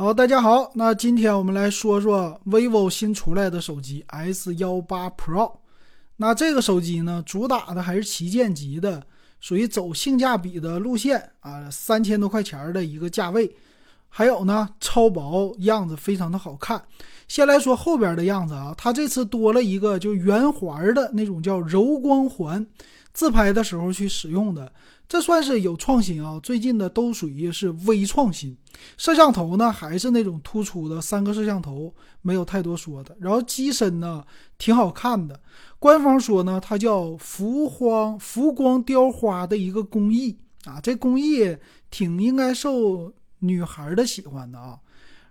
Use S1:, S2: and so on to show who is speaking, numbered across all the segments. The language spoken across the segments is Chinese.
S1: 好，大家好，那今天我们来说说 vivo 新出来的手机 S 幺八 Pro。那这个手机呢，主打的还是旗舰级的，属于走性价比的路线啊，三千多块钱的一个价位。还有呢，超薄，样子非常的好看。先来说后边的样子啊，它这次多了一个就圆环的那种叫柔光环，自拍的时候去使用的。这算是有创新啊！最近的都属于是微创新。摄像头呢，还是那种突出的三个摄像头，没有太多说的。然后机身呢，挺好看的。官方说呢，它叫浮光浮光雕花的一个工艺啊，这工艺挺应该受女孩的喜欢的啊。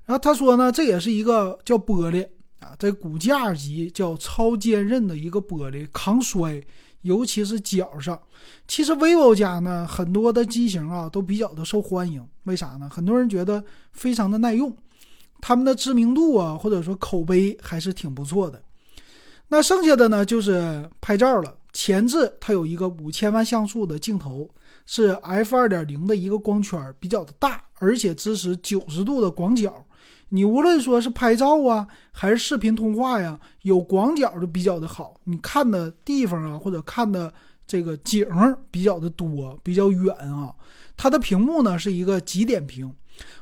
S1: 然后他说呢，这也是一个叫玻璃啊，这骨架级叫超坚韧的一个玻璃，抗摔。尤其是脚上，其实 vivo 家呢很多的机型啊都比较的受欢迎，为啥呢？很多人觉得非常的耐用，他们的知名度啊或者说口碑还是挺不错的。那剩下的呢就是拍照了，前置它有一个五千万像素的镜头，是 f 二点零的一个光圈，比较的大，而且支持九十度的广角。你无论说是拍照啊，还是视频通话呀，有广角就比较的好。你看的地方啊，或者看的这个景比较的多，比较远啊。它的屏幕呢是一个极点屏，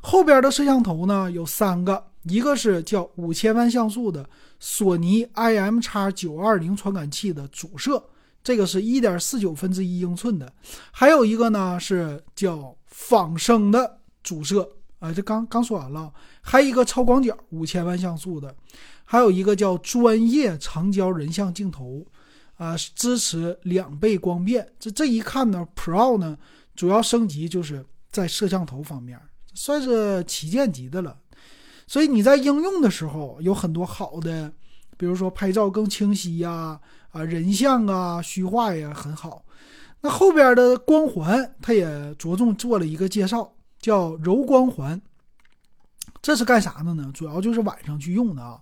S1: 后边的摄像头呢有三个，一个是叫五千万像素的索尼 IM x 九二零传感器的主摄，这个是一点四九分之一英寸的，还有一个呢是叫仿生的主摄。啊，这刚刚说完了，还有一个超广角五千万像素的，还有一个叫专业长焦人像镜头，啊，支持两倍光变。这这一看呢，Pro 呢主要升级就是在摄像头方面，算是旗舰级的了。所以你在应用的时候有很多好的，比如说拍照更清晰呀，啊，人像啊，虚化呀很好。那后边的光环，它也着重做了一个介绍。叫柔光环，这是干啥的呢？主要就是晚上去用的啊。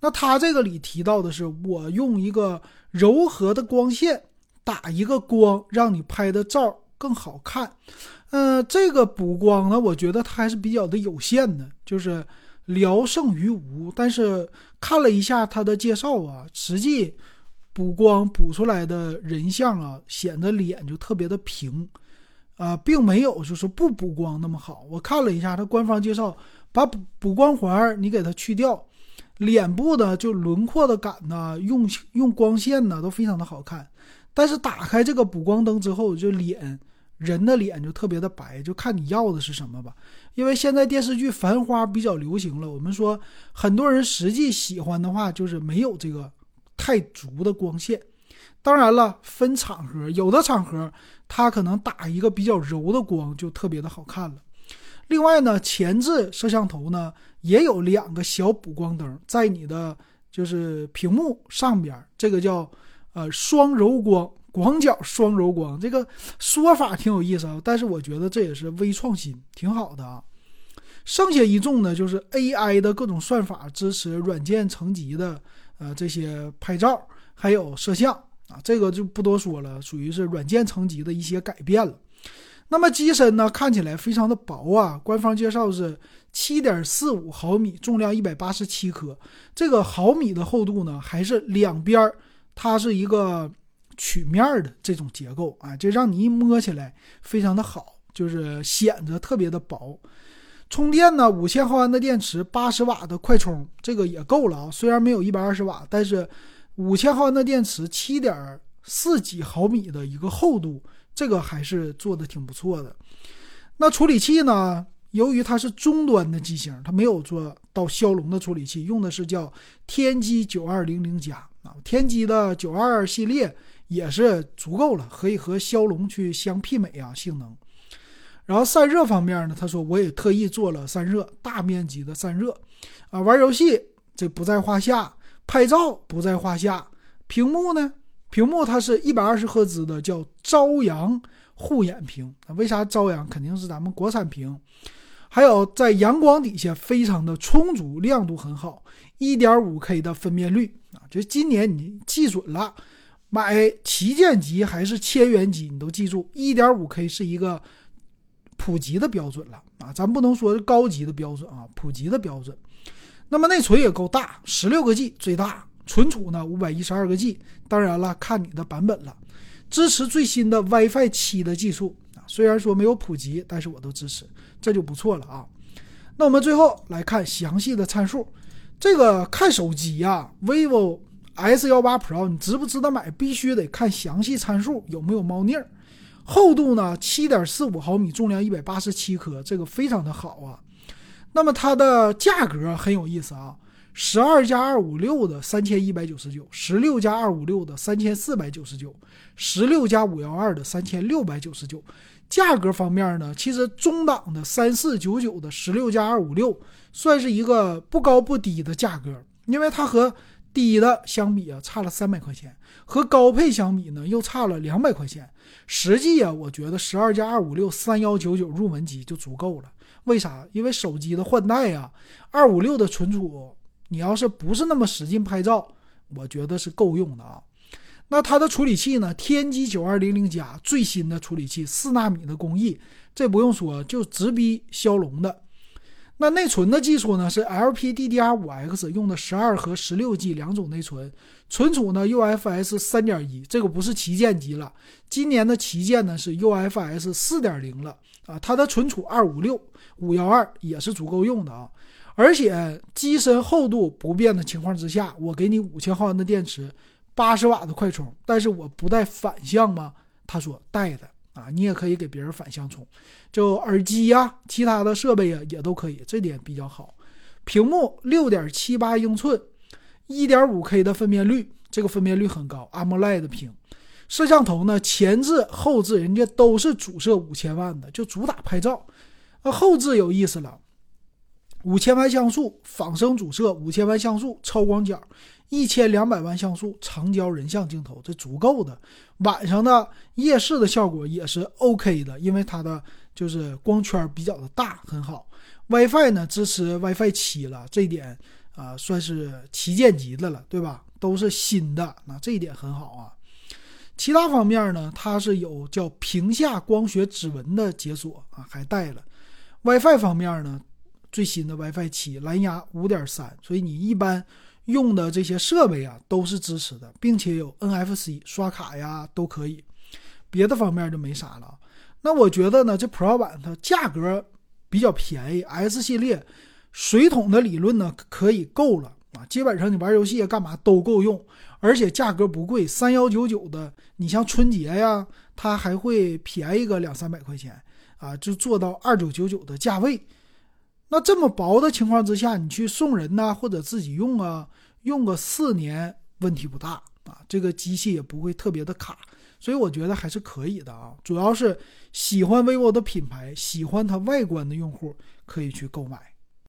S1: 那它这个里提到的是，我用一个柔和的光线打一个光，让你拍的照更好看。嗯，这个补光呢，我觉得它还是比较的有限的，就是聊胜于无。但是看了一下它的介绍啊，实际补光补出来的人像啊，显得脸就特别的平。啊，并没有就是不补光那么好。我看了一下它官方介绍，把补补光环你给它去掉，脸部的就轮廓的感呢，用用光线呢都非常的好看。但是打开这个补光灯之后，就脸人的脸就特别的白，就看你要的是什么吧。因为现在电视剧《繁花》比较流行了，我们说很多人实际喜欢的话，就是没有这个太足的光线。当然了，分场合，有的场合它可能打一个比较柔的光就特别的好看了。另外呢，前置摄像头呢也有两个小补光灯在你的就是屏幕上边，这个叫呃双柔光，广角双柔光，这个说法挺有意思啊。但是我觉得这也是微创新，挺好的啊。剩下一众呢，就是 AI 的各种算法支持软件层级的呃这些拍照还有摄像。啊，这个就不多说了，属于是软件层级的一些改变了。那么机身呢，看起来非常的薄啊，官方介绍是七点四五毫米，重量一百八十七克。这个毫米的厚度呢，还是两边它是一个曲面的这种结构啊，这让你一摸起来非常的好，就是显得特别的薄。充电呢，五千毫安的电池，八十瓦的快充，这个也够了啊。虽然没有一百二十瓦，但是。五千毫安的电池，七点四几毫米的一个厚度，这个还是做的挺不错的。那处理器呢？由于它是中端的机型，它没有做到骁龙的处理器，用的是叫天玑九二零零加啊。天玑的九二系列也是足够了，可以和骁龙去相媲美啊，性能。然后散热方面呢，他说我也特意做了散热，大面积的散热啊，玩游戏这不在话下。拍照不在话下，屏幕呢？屏幕它是一百二十赫兹的，叫朝阳护眼屏。为啥朝阳？肯定是咱们国产屏。还有在阳光底下非常的充足，亮度很好，一点五 K 的分辨率啊！就今年你记准了，买旗舰级还是千元机，你都记住，一点五 K 是一个普及的标准了啊，咱不能说是高级的标准啊，普及的标准。那么内存也够大，十六个 G 最大，存储呢五百一十二个 G，当然了，看你的版本了。支持最新的 WiFi 七的技术啊，虽然说没有普及，但是我都支持，这就不错了啊。那我们最后来看详细的参数。这个看手机呀，vivo S 幺八 Pro，你值不值得买？必须得看详细参数有没有猫腻儿。厚度呢，七点四五毫米，重量一百八十七克，这个非常的好啊。那么它的价格很有意思啊。十二加二五六的三千一百九十九，十六加二五六的三千四百九十九，十六加五幺二的三千六百九十九。价格方面呢，其实中档的三四九九的十六加二五六算是一个不高不低的价格，因为它和低的相比啊差了三百块钱，和高配相比呢又差了两百块钱。实际啊，我觉得十二加二五六三幺九九入门级就足够了。为啥？因为手机的换代呀，二五六的存储。你要是不是那么使劲拍照，我觉得是够用的啊。那它的处理器呢？天玑九二零零加最新的处理器，四纳米的工艺，这不用说，就直逼骁龙的。那内存的技术呢？是 LPDDR5X，用的十二和十六 G 两种内存。存储呢？UFS 三点一，这个不是旗舰机了。今年的旗舰呢是 UFS 四点零了啊。它的存储二五六五幺二也是足够用的啊。而且机身厚度不变的情况之下，我给你五千毫安的电池，八十瓦的快充，但是我不带反向吗？他说带的啊，你也可以给别人反向充，就耳机呀、其他的设备呀也都可以，这点比较好。屏幕六点七八英寸，一点五 K 的分辨率，这个分辨率很高，AMOLED 屏。摄像头呢，前置后置人家都是主摄五千万的，就主打拍照。那后置有意思了。五千万像素仿生主摄，五千万像素超广角，一千两百万像素长焦人像镜头，这足够的。晚上的夜视的效果也是 OK 的，因为它的就是光圈比较的大，很好。WiFi 呢支持 WiFi 七了，这一点啊算是旗舰级的了，对吧？都是新的，那这一点很好啊。其他方面呢，它是有叫屏下光学指纹的解锁啊，还带了。WiFi 方面呢？最新的 WiFi 七，蓝牙五点三，所以你一般用的这些设备啊都是支持的，并且有 NFC 刷卡呀都可以。别的方面就没啥了。那我觉得呢，这 Pro 版它价格比较便宜，S 系列水桶的理论呢可以够了啊，基本上你玩游戏干嘛都够用，而且价格不贵，三幺九九的，你像春节呀，它还会便宜个两三百块钱啊，就做到二九九九的价位。那这么薄的情况之下，你去送人呐，或者自己用啊，用个四年问题不大啊，这个机器也不会特别的卡，所以我觉得还是可以的啊。主要是喜欢 vivo 的品牌，喜欢它外观的用户可以去购买。